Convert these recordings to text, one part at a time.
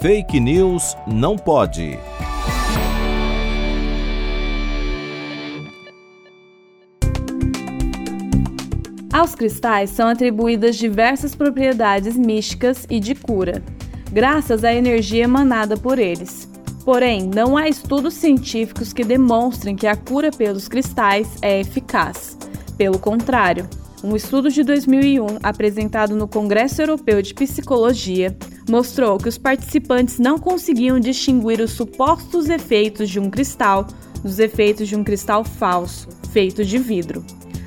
Fake News não pode. Aos cristais são atribuídas diversas propriedades místicas e de cura, graças à energia emanada por eles. Porém, não há estudos científicos que demonstrem que a cura pelos cristais é eficaz. Pelo contrário, um estudo de 2001 apresentado no Congresso Europeu de Psicologia mostrou que os participantes não conseguiam distinguir os supostos efeitos de um cristal dos efeitos de um cristal falso, feito de vidro.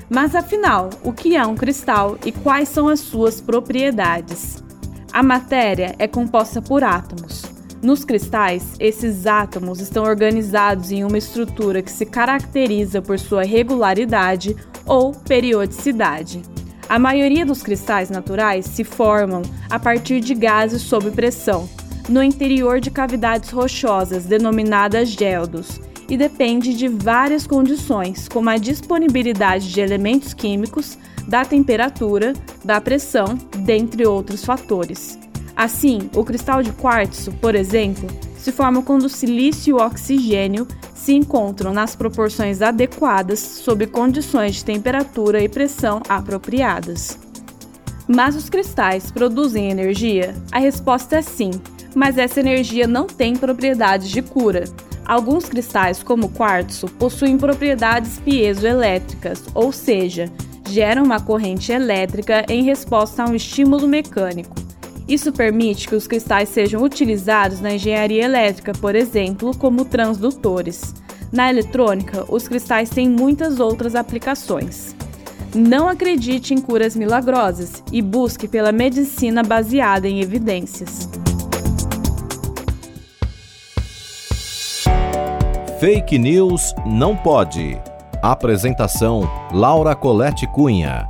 Mas afinal, o que é um cristal e quais são as suas propriedades? A matéria é composta por átomos. Nos cristais, esses átomos estão organizados em uma estrutura que se caracteriza por sua regularidade ou periodicidade. A maioria dos cristais naturais se formam a partir de gases sob pressão, no interior de cavidades rochosas denominadas geldos, e depende de várias condições, como a disponibilidade de elementos químicos, da temperatura, da pressão, dentre outros fatores. Assim, o cristal de quartzo, por exemplo, se forma quando o silício e o oxigênio se encontram nas proporções adequadas sob condições de temperatura e pressão apropriadas. Mas os cristais produzem energia? A resposta é sim, mas essa energia não tem propriedades de cura. Alguns cristais, como o quartzo, possuem propriedades piezoelétricas, ou seja, geram uma corrente elétrica em resposta a um estímulo mecânico. Isso permite que os cristais sejam utilizados na engenharia elétrica, por exemplo, como transdutores. Na eletrônica, os cristais têm muitas outras aplicações. Não acredite em curas milagrosas e busque pela medicina baseada em evidências. Fake News não pode. Apresentação: Laura Colette Cunha.